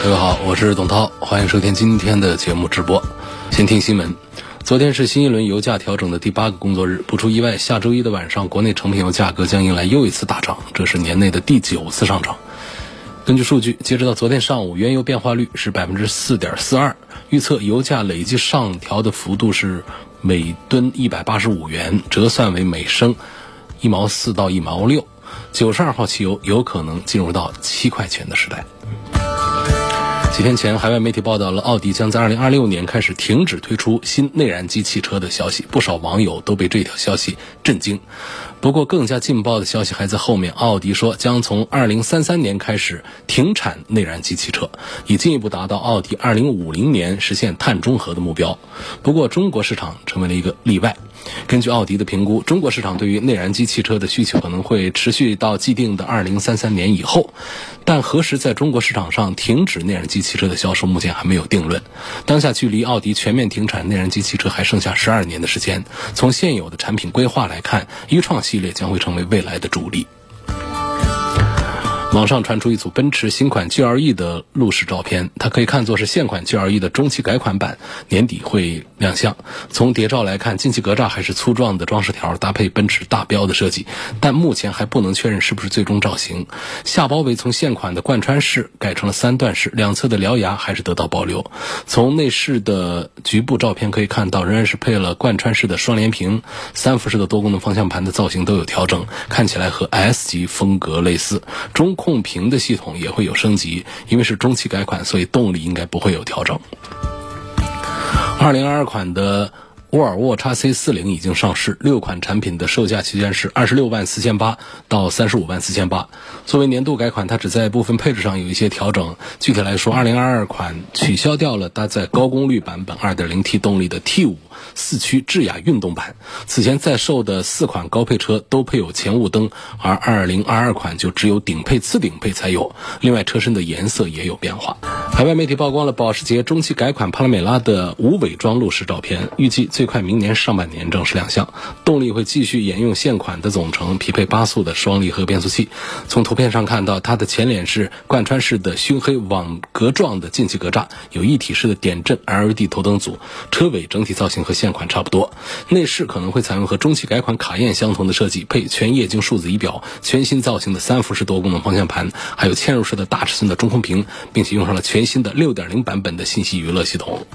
各位好，我是董涛，欢迎收听今天的节目直播。先听新闻，昨天是新一轮油价调整的第八个工作日，不出意外，下周一的晚上，国内成品油价格将迎来又一次大涨，这是年内的第九次上涨。根据数据，截止到昨天上午，原油变化率是百分之四点四二，预测油价累计上调的幅度是每吨一百八十五元，折算为每升一毛四到一毛六。九十二号汽油有可能进入到七块钱的时代。几天前，海外媒体报道了奥迪将在二零二六年开始停止推出新内燃机汽车的消息，不少网友都被这条消息震惊。不过，更加劲爆的消息还在后面。奥迪说将从二零三三年开始停产内燃机汽车，以进一步达到奥迪二零五零年实现碳中和的目标。不过，中国市场成为了一个例外。根据奥迪的评估，中国市场对于内燃机汽车的需求可能会持续到既定的二零三三年以后，但何时在中国市场上停止内燃机汽车的销售，目前还没有定论。当下距离奥迪全面停产内燃机汽车还剩下十二年的时间。从现有的产品规划来看，一创系列将会成为未来的主力。网上传出一组奔驰新款 GLE 的路试照片，它可以看作是现款 GLE 的中期改款版，年底会亮相。从谍照来看，进气格栅还是粗壮的装饰条，搭配奔驰大标的设计，但目前还不能确认是不是最终造型。下包围从现款的贯穿式改成了三段式，两侧的獠牙还是得到保留。从内饰的局部照片可以看到，仍然是配了贯穿式的双联屏，三辐式的多功能方向盘的造型都有调整，看起来和 S 级风格类似。中控屏的系统也会有升级，因为是中期改款，所以动力应该不会有调整。二零二二款的沃尔沃 x C 四零已经上市，六款产品的售价区间是二十六万四千八到三十五万四千八。作为年度改款，它只在部分配置上有一些调整。具体来说，二零二二款取消掉了搭载高功率版本二点零 T 动力的 T 五。四驱智雅运动版，此前在售的四款高配车都配有前雾灯，而二零二二款就只有顶配、次顶配才有。另外，车身的颜色也有变化。海外媒体曝光了保时捷中期改款帕拉梅拉的无伪装路试照片，预计最快明年上半年正式亮相。动力会继续沿用现款的总成，匹配八速的双离合变速器。从图片上看到，它的前脸是贯穿式的熏黑网格状的进气格栅，有一体式的点阵 LED 头灯组。车尾整体造型和现款差不多，内饰可能会采用和中期改款卡宴相同的设计，配全液晶数字仪表、全新造型的三辐式多功能方向盘，还有嵌入式的大尺寸的中控屏，并且用上了全新的6.0版本的信息娱乐系统。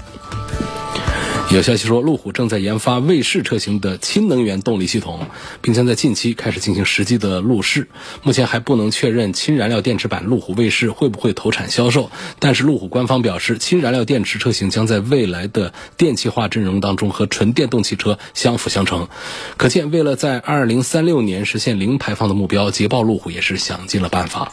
有消息说，路虎正在研发卫士车型的氢能源动力系统，并将在近期开始进行实际的路试。目前还不能确认氢燃料电池版路虎卫士会不会投产销售，但是路虎官方表示，氢燃料电池车型将在未来的电气化阵容当中和纯电动汽车相辅相成。可见，为了在2036年实现零排放的目标，捷豹路虎也是想尽了办法。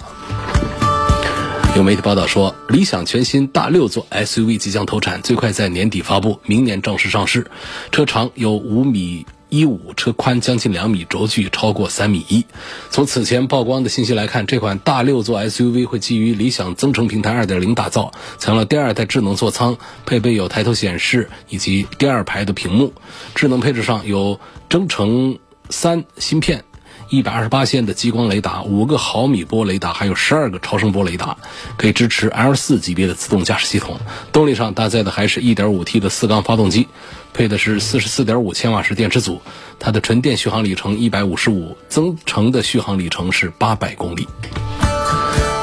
有媒体报道说，理想全新大六座 SUV 即将投产，最快在年底发布，明年正式上市。车长有五米一五，车宽将近两米，轴距超过三米一。从此前曝光的信息来看，这款大六座 SUV 会基于理想增程平台二点零打造，采用了第二代智能座舱，配备有抬头显示以及第二排的屏幕。智能配置上有增程三芯片。一百二十八线的激光雷达，五个毫米波雷达，还有十二个超声波雷达，可以支持 L 四级别的自动驾驶系统。动力上搭载的还是一点五 T 的四缸发动机，配的是四十四点五千瓦时电池组。它的纯电续航里程一百五十五，增程的续航里程是八百公里。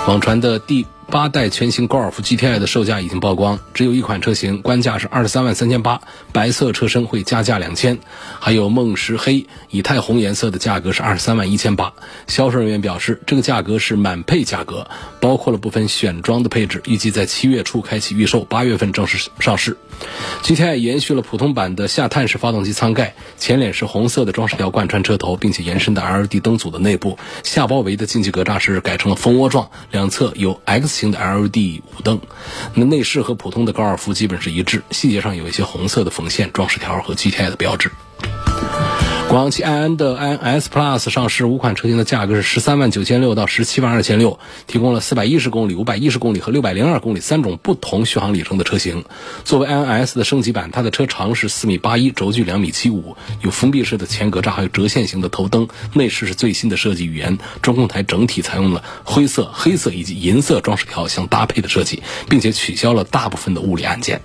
网传的第。八代全新高尔夫 GTI 的售价已经曝光，只有一款车型，官价是二十三万三千八，白色车身会加价两千，还有梦石黑、以太红颜色的价格是二十三万一千八。销售人员表示，这个价格是满配价格，包括了部分选装的配置，预计在七月初开启预售，八月份正式上市。GTI 延续了普通版的下探式发动机舱盖，前脸是红色的装饰条贯穿车头，并且延伸的 LED 灯组的内部，下包围的进气格栅是改成了蜂窝状，两侧有 X。新的 LED 五灯。那内饰和普通的高尔夫基本是一致，细节上有一些红色的缝线、装饰条和 GTI 的标志。广汽埃安的埃安 S Plus 上市，五款车型的价格是十三万九千六到十七万二千六，提供了四百一十公里、五百一十公里和六百零二公里三种不同续航里程的车型。作为埃安 S 的升级版，它的车长是四米八一，轴距两米七五，有封闭式的前格栅，还有折线型的头灯。内饰是最新的设计语言，中控台整体采用了灰色、黑色以及银色装饰条相搭配的设计，并且取消了大部分的物理按键。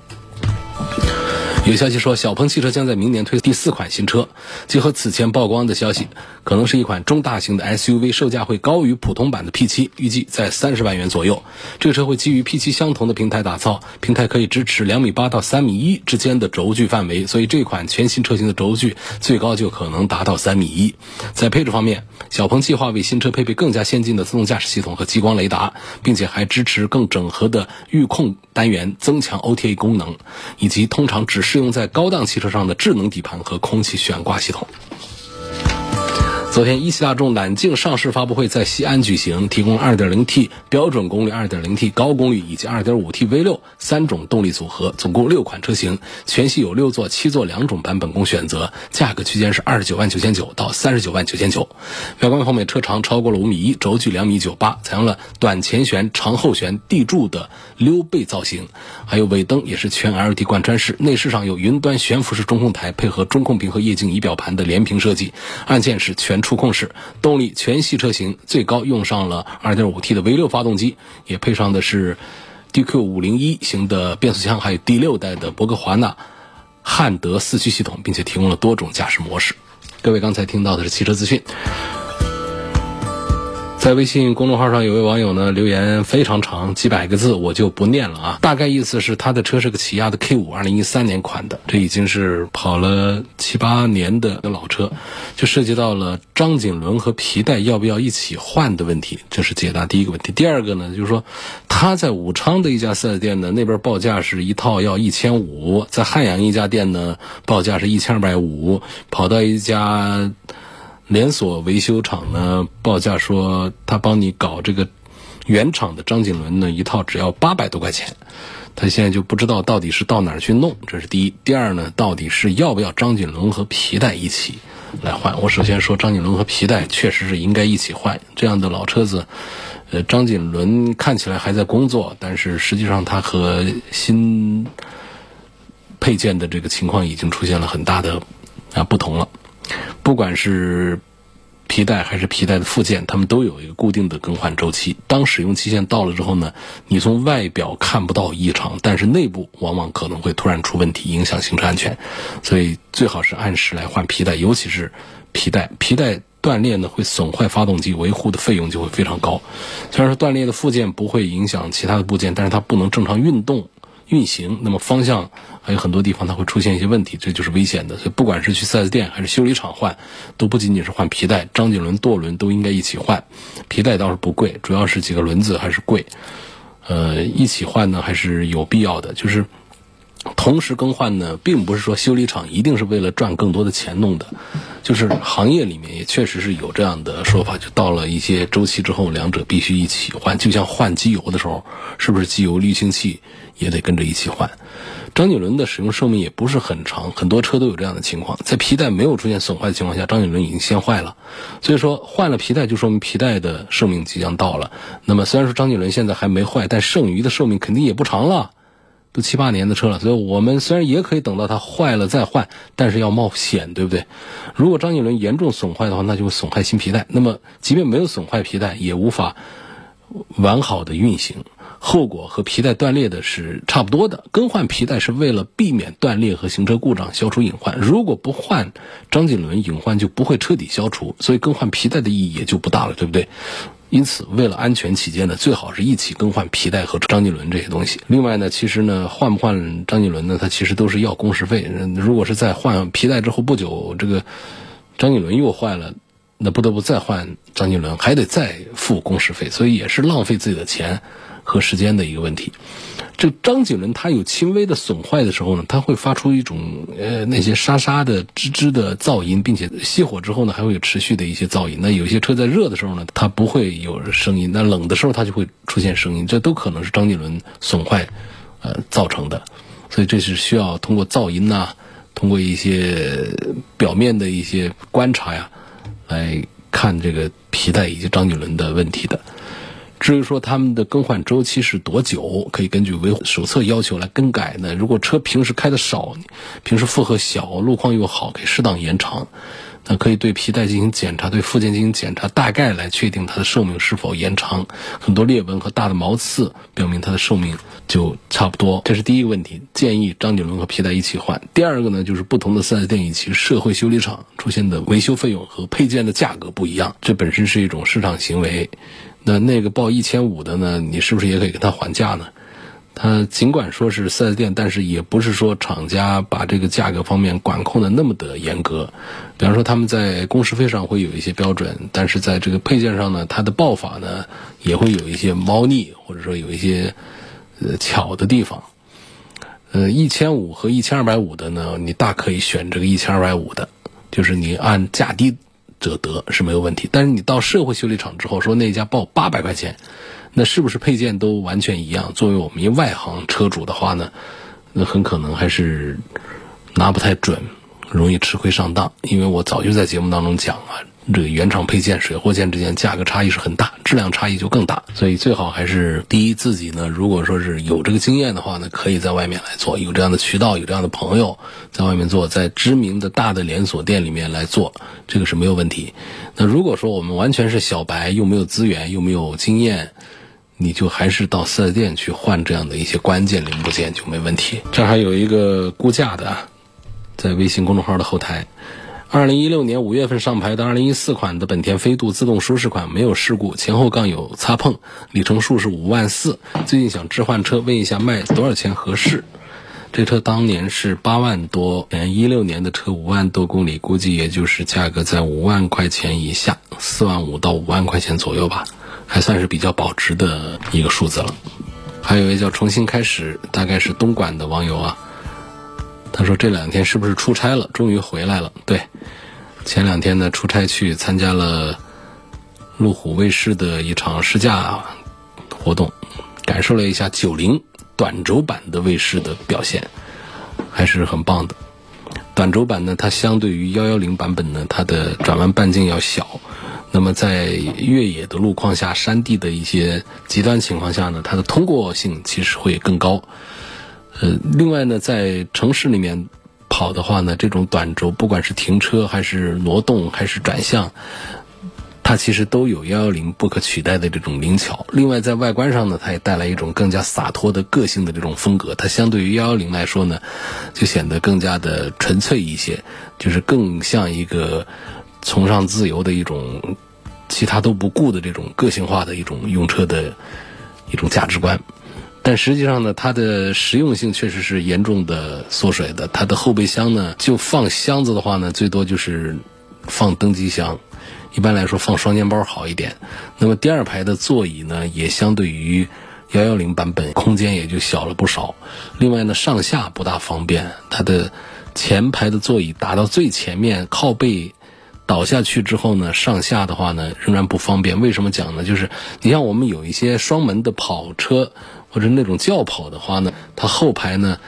有消息说，小鹏汽车将在明年推第四款新车。结合此前曝光的消息，可能是一款中大型的 SUV，售价会高于普通版的 P7，预计在三十万元左右。这个车会基于 P7 相同的平台打造，平台可以支持两米八到三米一之间的轴距范围，所以这款全新车型的轴距最高就可能达到三米一。在配置方面，小鹏计划为新车配备更加先进的自动驾驶系统和激光雷达，并且还支持更整合的预控单元，增强 OTA 功能，以及通常只适用在高档汽车上的智能底盘和空气悬挂系统。昨天，一汽大众揽境上市发布会在西安举行，提供 2.0T 标准功率、2.0T 高功率以及 2.5T V6 三种动力组合，总共六款车型，全系有六座、七座两种版本供选择，价格区间是二十九万九千九到三十九万九千九。外观方面，车长超过了五米一，轴距两米九八，采用了短前悬、长后悬、地柱的溜背造型，还有尾灯也是全 LED 贯穿式。内饰上有云端悬浮式中控台，配合中控屏和液晶仪表盘的连屏设计，按键是全。触控式动力全系车型最高用上了 2.5T 的 V6 发动机，也配上的是 DQ501 型的变速箱，还有第六代的博格华纳汉德四驱系统，并且提供了多种驾驶模式。各位刚才听到的是汽车资讯。在微信公众号上，有位网友呢留言非常长，几百个字，我就不念了啊。大概意思是他的车是个起亚的 K 五，二零一三年款的，这已经是跑了七八年的老车，就涉及到了张紧轮和皮带要不要一起换的问题，这是解答第一个问题。第二个呢，就是说他在武昌的一家四 S 店呢，那边报价是一套要一千五，在汉阳一家店呢报价是一千二百五，跑到一家。连锁维修厂呢报价说，他帮你搞这个原厂的张紧轮呢，一套只要八百多块钱。他现在就不知道到底是到哪儿去弄，这是第一。第二呢，到底是要不要张紧轮和皮带一起来换？我首先说，张紧轮和皮带确实是应该一起换。这样的老车子，呃，张紧轮看起来还在工作，但是实际上它和新配件的这个情况已经出现了很大的啊不同了。不管是皮带还是皮带的附件，它们都有一个固定的更换周期。当使用期限到了之后呢，你从外表看不到异常，但是内部往往可能会突然出问题，影响行车安全。所以最好是按时来换皮带，尤其是皮带。皮带断裂呢会损坏发动机，维护的费用就会非常高。虽然说断裂的附件不会影响其他的部件，但是它不能正常运动。运行，那么方向还有很多地方它会出现一些问题，这就是危险的。所以不管是去 4S 店还是修理厂换，都不仅仅是换皮带，张紧轮、舵轮都应该一起换。皮带倒是不贵，主要是几个轮子还是贵。呃，一起换呢还是有必要的。就是同时更换呢，并不是说修理厂一定是为了赚更多的钱弄的，就是行业里面也确实是有这样的说法，就到了一些周期之后，两者必须一起换。就像换机油的时候，是不是机油滤清器？也得跟着一起换，张紧轮的使用寿命也不是很长，很多车都有这样的情况，在皮带没有出现损坏的情况下，张紧轮已经先坏了，所以说换了皮带就说明皮带的寿命即将到了。那么虽然说张紧轮现在还没坏，但剩余的寿命肯定也不长了，都七八年的车了，所以我们虽然也可以等到它坏了再换，但是要冒险，对不对？如果张紧轮严重损坏的话，那就会损坏新皮带。那么即便没有损坏皮带，也无法完好的运行。后果和皮带断裂的是差不多的。更换皮带是为了避免断裂和行车故障，消除隐患。如果不换张紧轮，隐患就不会彻底消除，所以更换皮带的意义也就不大了，对不对？因此，为了安全起见呢，最好是一起更换皮带和张紧轮这些东西。另外呢，其实呢，换不换张紧轮呢，它其实都是要工时费。如果是在换皮带之后不久，这个张紧轮又坏了，那不得不再换张紧轮，还得再付工时费，所以也是浪费自己的钱。和时间的一个问题。这张景伦它有轻微的损坏的时候呢，它会发出一种呃那些沙沙的吱吱的噪音，并且熄火之后呢，还会有持续的一些噪音。那有些车在热的时候呢，它不会有声音；那冷的时候它就会出现声音，这都可能是张景伦损坏呃造成的。所以这是需要通过噪音呐，通过一些表面的一些观察呀，来看这个皮带以及张紧轮的问题的。至于说他们的更换周期是多久，可以根据维护手册要求来更改呢？如果车平时开的少，平时负荷小，路况又好，可以适当延长。那可以对皮带进行检查，对附件进行检查，大概来确定它的寿命是否延长。很多裂纹和大的毛刺表明它的寿命就差不多。这是第一个问题，建议张景轮和皮带一起换。第二个呢，就是不同的四 S 店以及社会修理厂出现的维修费用和配件的价格不一样，这本身是一种市场行为。那那个报一千五的呢，你是不是也可以跟他还价呢？它尽管说是四 S 店，但是也不是说厂家把这个价格方面管控的那么的严格。比方说，他们在工时费上会有一些标准，但是在这个配件上呢，它的报法呢也会有一些猫腻，或者说有一些呃巧的地方。呃，一千五和一千二百五的呢，你大可以选这个一千二百五的，就是你按价低者得是没有问题。但是你到社会修理厂之后，说那家报八百块钱。那是不是配件都完全一样？作为我们一外行车主的话呢，那很可能还是拿不太准，容易吃亏上当。因为我早就在节目当中讲啊，这个原厂配件、水货件之间价格差异是很大，质量差异就更大。所以最好还是第一，自己呢，如果说是有这个经验的话呢，可以在外面来做，有这样的渠道，有这样的朋友在外面做，在知名的大的连锁店里面来做，这个是没有问题。那如果说我们完全是小白，又没有资源，又没有经验。你就还是到四 S 店去换这样的一些关键零部件就没问题。这还有一个估价的，在微信公众号的后台，二零一六年五月份上牌的二零一四款的本田飞度自动舒适款没有事故，前后杠有擦碰，里程数是五万四。最近想置换车，问一下卖多少钱合适？这车当年是八万多，嗯，一六年的车五万多公里，估计也就是价格在五万块钱以下，四万五到五万块钱左右吧。还算是比较保值的一个数字了。还有一位叫重新开始，大概是东莞的网友啊，他说这两天是不是出差了？终于回来了。对，前两天呢出差去参加了路虎卫士的一场试驾活动，感受了一下九零短轴版的卫士的表现，还是很棒的。短轴版呢，它相对于幺幺零版本呢，它的转弯半径要小。那么在越野的路况下、山地的一些极端情况下呢，它的通过性其实会更高。呃，另外呢，在城市里面跑的话呢，这种短轴不管是停车还是挪动还是转向，它其实都有幺幺零不可取代的这种灵巧。另外在外观上呢，它也带来一种更加洒脱的个性的这种风格。它相对于幺幺零来说呢，就显得更加的纯粹一些，就是更像一个。崇尚自由的一种，其他都不顾的这种个性化的一种用车的一种价值观，但实际上呢，它的实用性确实是严重的缩水的。它的后备箱呢，就放箱子的话呢，最多就是放登机箱，一般来说放双肩包好一点。那么第二排的座椅呢，也相对于幺幺零版本空间也就小了不少。另外呢，上下不大方便，它的前排的座椅打到最前面靠背。倒下去之后呢，上下的话呢仍然不方便。为什么讲呢？就是你像我们有一些双门的跑车或者那种轿跑的话呢，它后排呢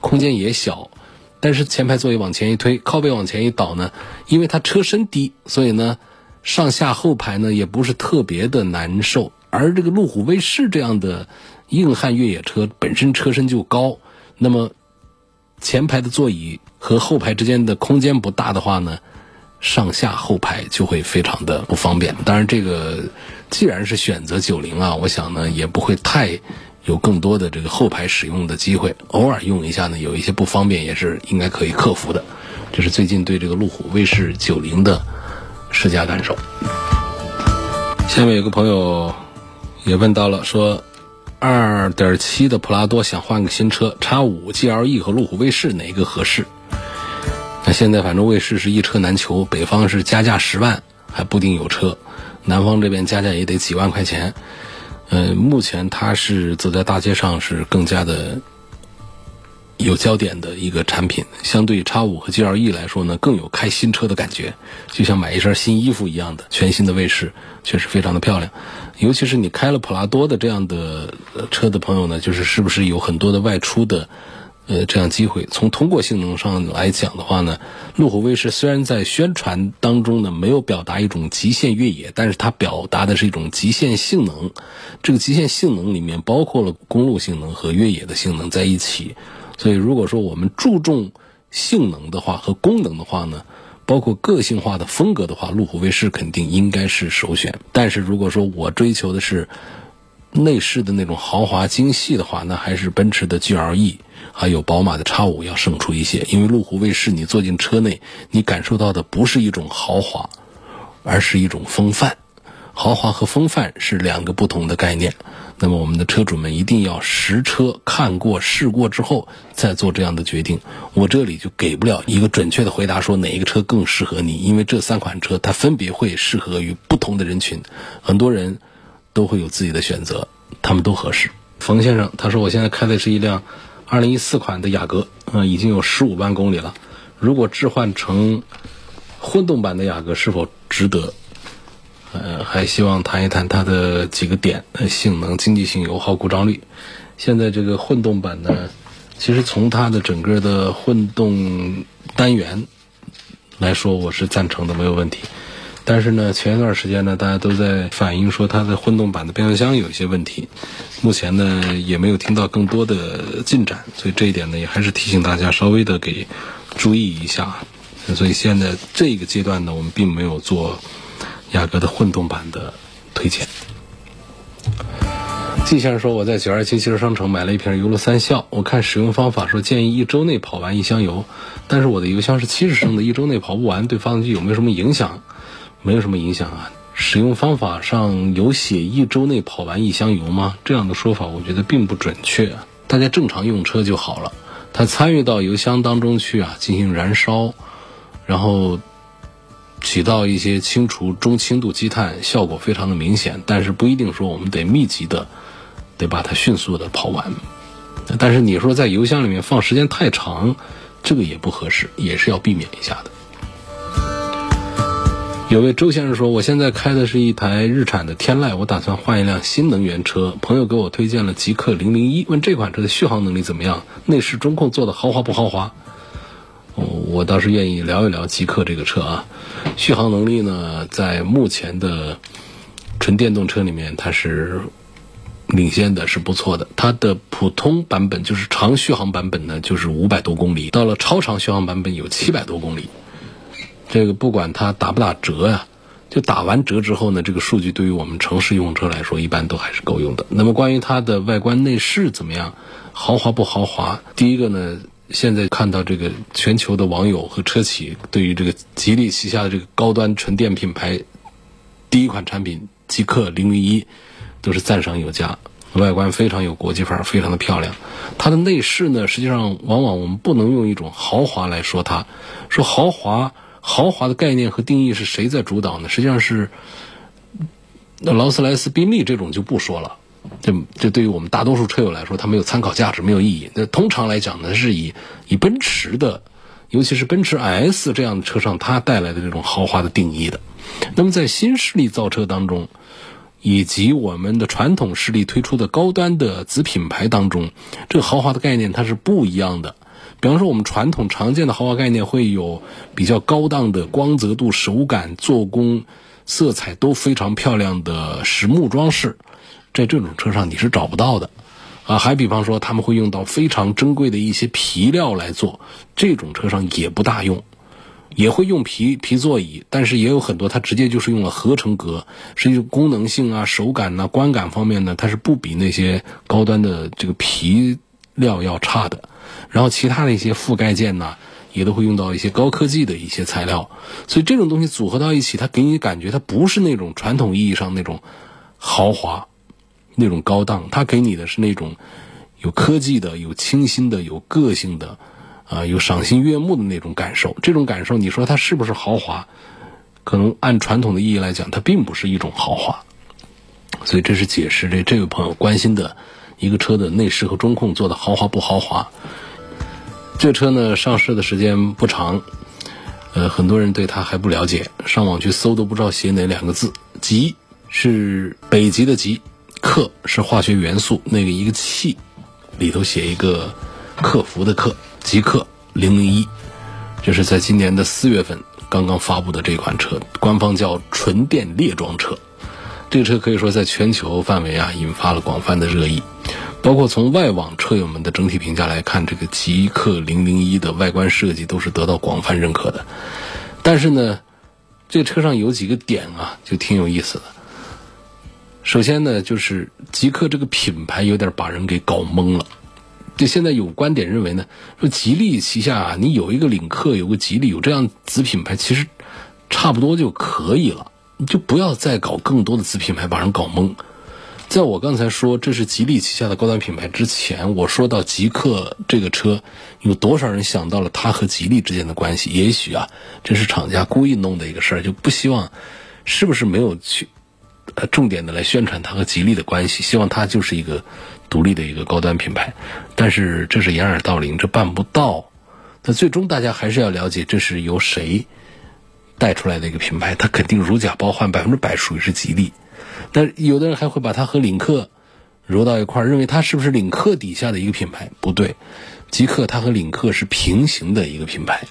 空间也小，但是前排座椅往前一推，靠背往前一倒呢，因为它车身低，所以呢上下后排呢也不是特别的难受。而这个路虎卫士这样的硬汉越野车本身车身就高，那么前排的座椅和后排之间的空间不大的话呢。上下后排就会非常的不方便。当然，这个既然是选择九零啊，我想呢也不会太有更多的这个后排使用的机会。偶尔用一下呢，有一些不方便也是应该可以克服的。这是最近对这个路虎卫士九零的试驾感受。下面有个朋友也问到了，说二点七的普拉多想换个新车，叉五 GLE 和路虎卫士哪一个合适？那现在反正卫士是一车难求，北方是加价十万还不定有车，南方这边加价也得几万块钱。呃，目前它是走在大街上是更加的有焦点的一个产品，相对叉五和 GLE 来说呢，更有开新车的感觉，就像买一身新衣服一样的全新的卫士，确实非常的漂亮。尤其是你开了普拉多的这样的车的朋友呢，就是是不是有很多的外出的呃这样机会？从通过性能上来讲的话呢，路虎卫士虽然在宣传当中呢没有表达一种极限越野，但是它表达的是一种极限性能。这个极限性能里面包括了公路性能和越野的性能在一起。所以，如果说我们注重性能的话和功能的话呢，包括个性化的风格的话，路虎卫士肯定应该是首选。但是，如果说我追求的是内饰的那种豪华精细的话，那还是奔驰的 GLE 还有宝马的 X 五要胜出一些。因为路虎卫士，你坐进车内，你感受到的不是一种豪华，而是一种风范。豪华和风范是两个不同的概念。那么我们的车主们一定要实车看过试过之后再做这样的决定。我这里就给不了一个准确的回答，说哪一个车更适合你，因为这三款车它分别会适合于不同的人群，很多人都会有自己的选择，他们都合适。冯先生他说，我现在开的是一辆2014款的雅阁，嗯，已经有15万公里了。如果置换成混动版的雅阁，是否值得？呃，还希望谈一谈它的几个点：性能、经济性、油耗、故障率。现在这个混动版呢，其实从它的整个的混动单元来说，我是赞成的，没有问题。但是呢，前一段时间呢，大家都在反映说它的混动版的变速箱有一些问题，目前呢也没有听到更多的进展，所以这一点呢，也还是提醒大家稍微的给注意一下。所以现在这个阶段呢，我们并没有做。雅阁的混动版的推荐。季先生说：“我在九二七汽车商城买了一瓶油路三效，我看使用方法说建议一周内跑完一箱油，但是我的油箱是七十升的，一周内跑不完，对发动机有没有什么影响？没有什么影响啊。使用方法上有写一周内跑完一箱油吗？这样的说法我觉得并不准确。大家正常用车就好了。它参与到油箱当中去啊，进行燃烧，然后。”起到一些清除中轻度积碳效果非常的明显，但是不一定说我们得密集的，得把它迅速的跑完。但是你说在油箱里面放时间太长，这个也不合适，也是要避免一下的。有位周先生说，我现在开的是一台日产的天籁，我打算换一辆新能源车。朋友给我推荐了极氪零零一，问这款车的续航能力怎么样？内饰中控做的豪华不豪华？我倒是愿意聊一聊极氪这个车啊，续航能力呢，在目前的纯电动车里面，它是领先的，是不错的。它的普通版本就是长续航版本呢，就是五百多公里，到了超长续航版本有七百多公里。这个不管它打不打折呀，就打完折之后呢，这个数据对于我们城市用车来说，一般都还是够用的。那么关于它的外观内饰怎么样，豪华不豪华？第一个呢？现在看到这个全球的网友和车企对于这个吉利旗下的这个高端纯电品牌第一款产品极氪零零一都是赞赏有加，外观非常有国际范儿，非常的漂亮。它的内饰呢，实际上往往我们不能用一种豪华来说它，说豪华豪华的概念和定义是谁在主导呢？实际上是那劳斯莱斯、宾利这种就不说了。这这对于我们大多数车友来说，它没有参考价值，没有意义。那通常来讲呢，是以以奔驰的，尤其是奔驰 S 这样的车上，它带来的这种豪华的定义的。那么在新势力造车当中，以及我们的传统势力推出的高端的子品牌当中，这个豪华的概念它是不一样的。比方说，我们传统常见的豪华概念会有比较高档的光泽度、手感、做工、色彩都非常漂亮的实木装饰。在这种车上你是找不到的，啊，还比方说他们会用到非常珍贵的一些皮料来做，这种车上也不大用，也会用皮皮座椅，但是也有很多它直接就是用了合成革，实际功能性啊、手感呐、观感方面呢，它是不比那些高端的这个皮料要差的。然后其他的一些覆盖件呢，也都会用到一些高科技的一些材料，所以这种东西组合到一起，它给你感觉它不是那种传统意义上那种豪华。那种高档，它给你的是那种有科技的、有清新的、有个性的，啊，有赏心悦目的那种感受。这种感受，你说它是不是豪华？可能按传统的意义来讲，它并不是一种豪华。所以这是解释这这位朋友关心的一个车的内饰和中控做的豪华不豪华。这车呢上市的时间不长，呃，很多人对它还不了解，上网去搜都不知道写哪两个字。极是北极的极，克是化学元素那个一个气，里头写一个克服的克，极客零零一，这是在今年的四月份刚刚发布的这款车，官方叫纯电列装车。这个车可以说在全球范围啊引发了广泛的热议。包括从外网车友们的整体评价来看，这个极氪零零一的外观设计都是得到广泛认可的。但是呢，这车上有几个点啊，就挺有意思的。首先呢，就是极氪这个品牌有点把人给搞懵了。就现在有观点认为呢，说吉利旗下啊，你有一个领克，有个吉利，有这样子品牌，其实差不多就可以了，就不要再搞更多的子品牌，把人搞懵。在我刚才说这是吉利旗下的高端品牌之前，我说到极客这个车，有多少人想到了它和吉利之间的关系？也许啊，这是厂家故意弄的一个事儿，就不希望，是不是没有去，呃，重点的来宣传它和吉利的关系？希望它就是一个独立的一个高端品牌。但是这是掩耳盗铃，这办不到。那最终大家还是要了解这是由谁带出来的一个品牌，它肯定如假包换，百分之百属于是吉利。但有的人还会把它和领克揉到一块儿，认为它是不是领克底下的一个品牌？不对，极客它和领克是平行的一个品牌。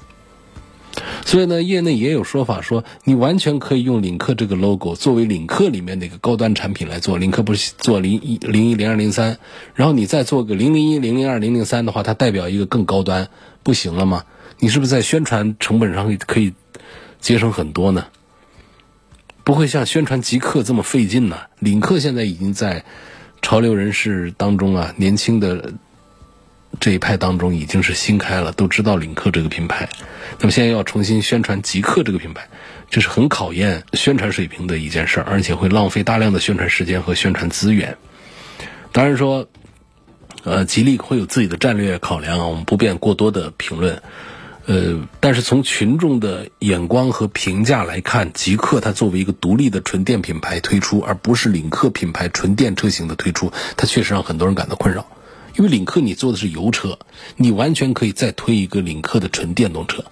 所以呢，业内也有说法说，你完全可以用领克这个 logo 作为领克里面的一个高端产品来做。领克不是做零一、零一、零二、零三，然后你再做个零零一、零零二、零零三的话，它代表一个更高端，不行了吗？你是不是在宣传成本上可以节省很多呢？不会像宣传极客这么费劲呢。领克现在已经在潮流人士当中啊，年轻的这一派当中已经是新开了，都知道领克这个品牌。那么现在要重新宣传极客这个品牌，这是很考验宣传水平的一件事儿，而且会浪费大量的宣传时间和宣传资源。当然说，呃，吉利会有自己的战略考量，我们不便过多的评论。呃，但是从群众的眼光和评价来看，极客它作为一个独立的纯电品牌推出，而不是领克品牌纯电车型的推出，它确实让很多人感到困扰。因为领克你做的是油车，你完全可以再推一个领克的纯电动车，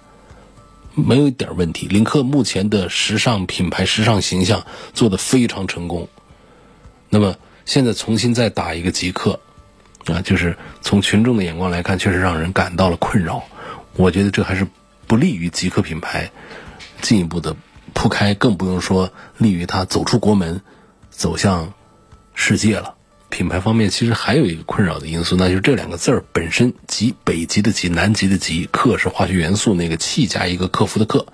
没有一点问题。领克目前的时尚品牌、时尚形象做的非常成功，那么现在重新再打一个极客，啊，就是从群众的眼光来看，确实让人感到了困扰。我觉得这还是不利于极客品牌进一步的铺开，更不用说利于它走出国门，走向世界了。品牌方面其实还有一个困扰的因素，那就是这两个字儿本身“极”北极的“极”，南极的“极”，克是化学元素那个气加一个克服的“克”，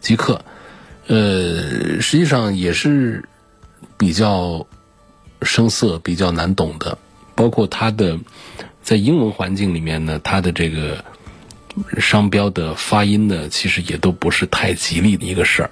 极客。呃，实际上也是比较生涩、比较难懂的，包括它的在英文环境里面呢，它的这个。商标的发音呢，其实也都不是太吉利的一个事儿，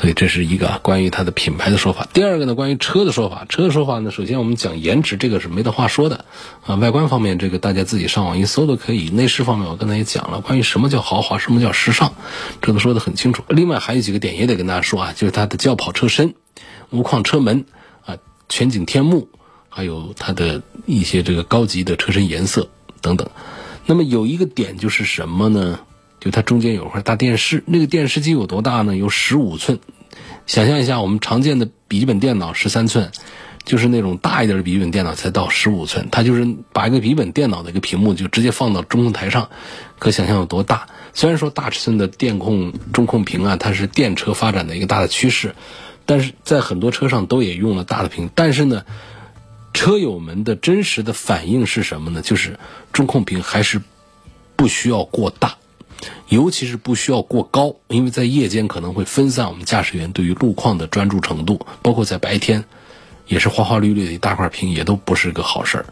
所以这是一个关于它的品牌的说法。第二个呢，关于车的说法，车的说法呢，首先我们讲颜值，这个是没得话说的啊。外观方面，这个大家自己上网一搜都可以。内饰方面，我刚才也讲了，关于什么叫豪华，什么叫时尚，这都说得很清楚。另外还有几个点也得跟大家说啊，就是它的轿跑车身、无框车门啊、全景天幕，还有它的一些这个高级的车身颜色等等。那么有一个点就是什么呢？就它中间有块大电视，那个电视机有多大呢？有十五寸。想象一下，我们常见的笔记本电脑十三寸，就是那种大一点的笔记本电脑才到十五寸。它就是把一个笔记本电脑的一个屏幕就直接放到中控台上，可想象有多大。虽然说大尺寸的电控中控屏啊，它是电车发展的一个大的趋势，但是在很多车上都也用了大的屏，但是呢。车友们的真实的反应是什么呢？就是中控屏还是不需要过大，尤其是不需要过高，因为在夜间可能会分散我们驾驶员对于路况的专注程度，包括在白天也是花花绿绿的一大块屏，也都不是个好事儿。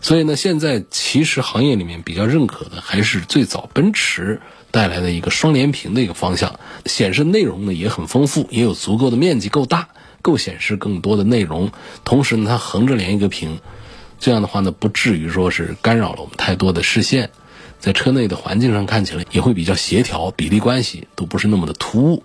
所以呢，现在其实行业里面比较认可的还是最早奔驰带来的一个双联屏的一个方向，显示内容呢也很丰富，也有足够的面积够大。够显示更多的内容，同时呢，它横着连一个屏，这样的话呢，不至于说是干扰了我们太多的视线，在车内的环境上看起来也会比较协调，比例关系都不是那么的突兀。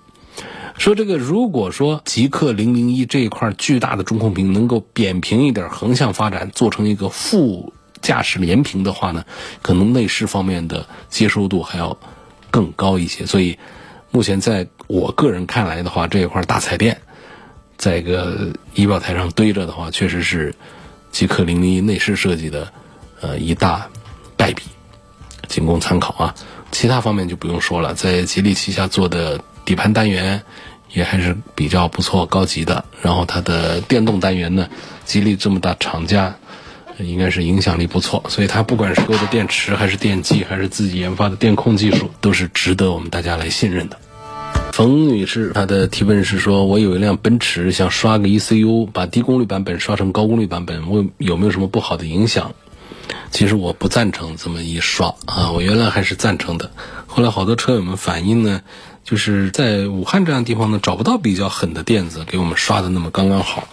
说这个如果说极客零零一这一块巨大的中控屏能够扁平一点，横向发展，做成一个副驾驶连屏的话呢，可能内饰方面的接受度还要更高一些。所以目前在我个人看来的话，这一块大彩电在一个仪表台上堆着的话，确实是极客零零一内饰设计的呃一大败笔，仅供参考啊。其他方面就不用说了，在吉利旗下做的底盘单元也还是比较不错、高级的。然后它的电动单元呢，吉利这么大厂家，应该是影响力不错，所以它不管是用的电池，还是电机，还是自己研发的电控技术，都是值得我们大家来信任的。冯女士，她的提问是说：我有一辆奔驰，想刷个 ECU，把低功率版本刷成高功率版本，我有没有什么不好的影响？其实我不赞成这么一刷啊，我原来还是赞成的，后来好多车友们反映呢，就是在武汉这样地方呢找不到比较狠的电子给我们刷的那么刚刚好，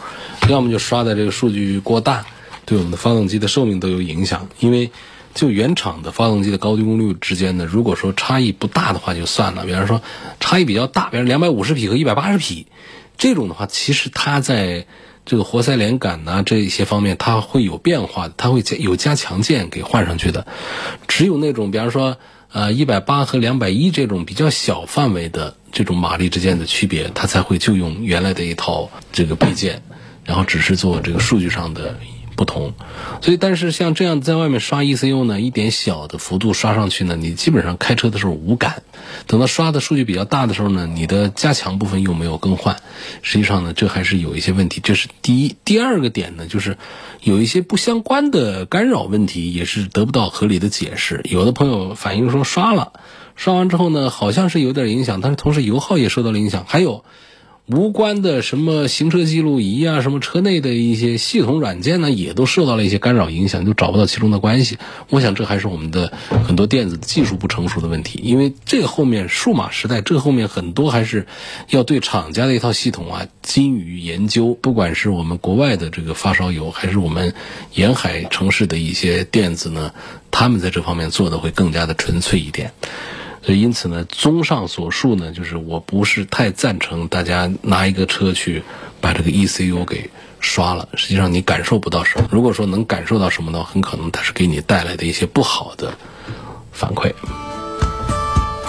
要么就刷的这个数据过大，对我们的发动机的寿命都有影响。因为就原厂的发动机的高低功率之间呢，如果说差异不大的话就算了，比方说差异比较大，比如两百五十匹和一百八十匹，这种的话，其实它在。这个活塞连杆呐，这一些方面它会有变化的，它会加有加强件给换上去的。只有那种，比方说，呃，一百八和两百一这种比较小范围的这种马力之间的区别，它才会就用原来的一套这个配件，然后只是做这个数据上的。不同，所以但是像这样在外面刷 ECU 呢，一点小的幅度刷上去呢，你基本上开车的时候无感。等到刷的数据比较大的时候呢，你的加强部分又没有更换，实际上呢，这还是有一些问题。这是第一，第二个点呢，就是有一些不相关的干扰问题，也是得不到合理的解释。有的朋友反映说刷了，刷完之后呢，好像是有点影响，但是同时油耗也受到了影响，还有。无关的什么行车记录仪啊，什么车内的一些系统软件呢，也都受到了一些干扰影响，就找不到其中的关系。我想这还是我们的很多电子技术不成熟的问题，因为这个后面数码时代，这后面很多还是要对厂家的一套系统啊精于研究。不管是我们国外的这个发烧友，还是我们沿海城市的一些电子呢，他们在这方面做的会更加的纯粹一点。所以，因此呢，综上所述呢，就是我不是太赞成大家拿一个车去把这个 ECU 给刷了。实际上，你感受不到什么。如果说能感受到什么呢，很可能它是给你带来的一些不好的反馈。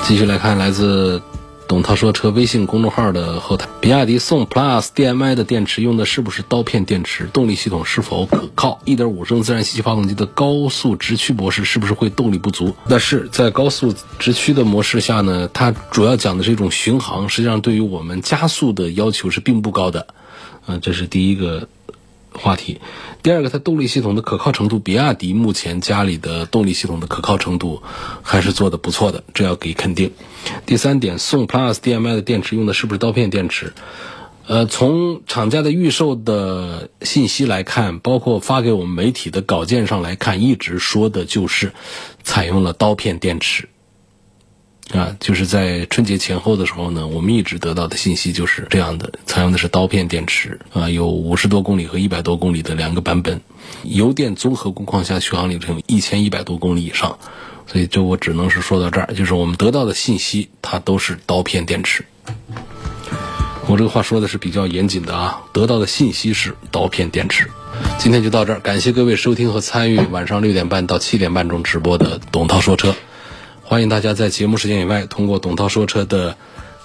继续来看，来自。董涛说车微信公众号的后台，比亚迪宋 PLUS DM-i 的电池用的是不是刀片电池？动力系统是否可靠？1.5升自然吸气发动机的高速直驱模式是不是会动力不足？但是在高速直驱的模式下呢，它主要讲的是一种巡航，实际上对于我们加速的要求是并不高的。嗯，这是第一个。话题，第二个，它动力系统的可靠程度，比亚迪目前家里的动力系统的可靠程度还是做的不错的，这要给肯定。第三点，宋 Plus DM-i 的电池用的是不是刀片电池？呃，从厂家的预售的信息来看，包括发给我们媒体的稿件上来看，一直说的就是采用了刀片电池。啊，就是在春节前后的时候呢，我们一直得到的信息就是这样的，采用的是刀片电池啊，有五十多公里和一百多公里的两个版本，油电综合工况下续航里程一千一百多公里以上，所以这我只能是说到这儿，就是我们得到的信息它都是刀片电池。我这个话说的是比较严谨的啊，得到的信息是刀片电池。今天就到这儿，感谢各位收听和参与晚上六点半到七点半中直播的董涛说车。欢迎大家在节目时间以外，通过董涛说车的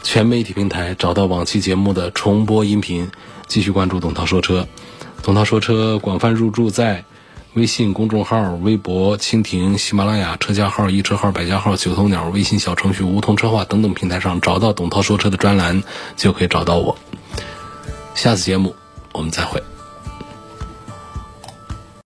全媒体平台找到往期节目的重播音频，继续关注董涛说车。董涛说车广泛入驻在微信公众号、微博、蜻蜓、喜马拉雅、车架号、易车号、百家号、九头鸟、微信小程序、梧桐车话等等平台上，找到董涛说车的专栏，就可以找到我。下次节目我们再会。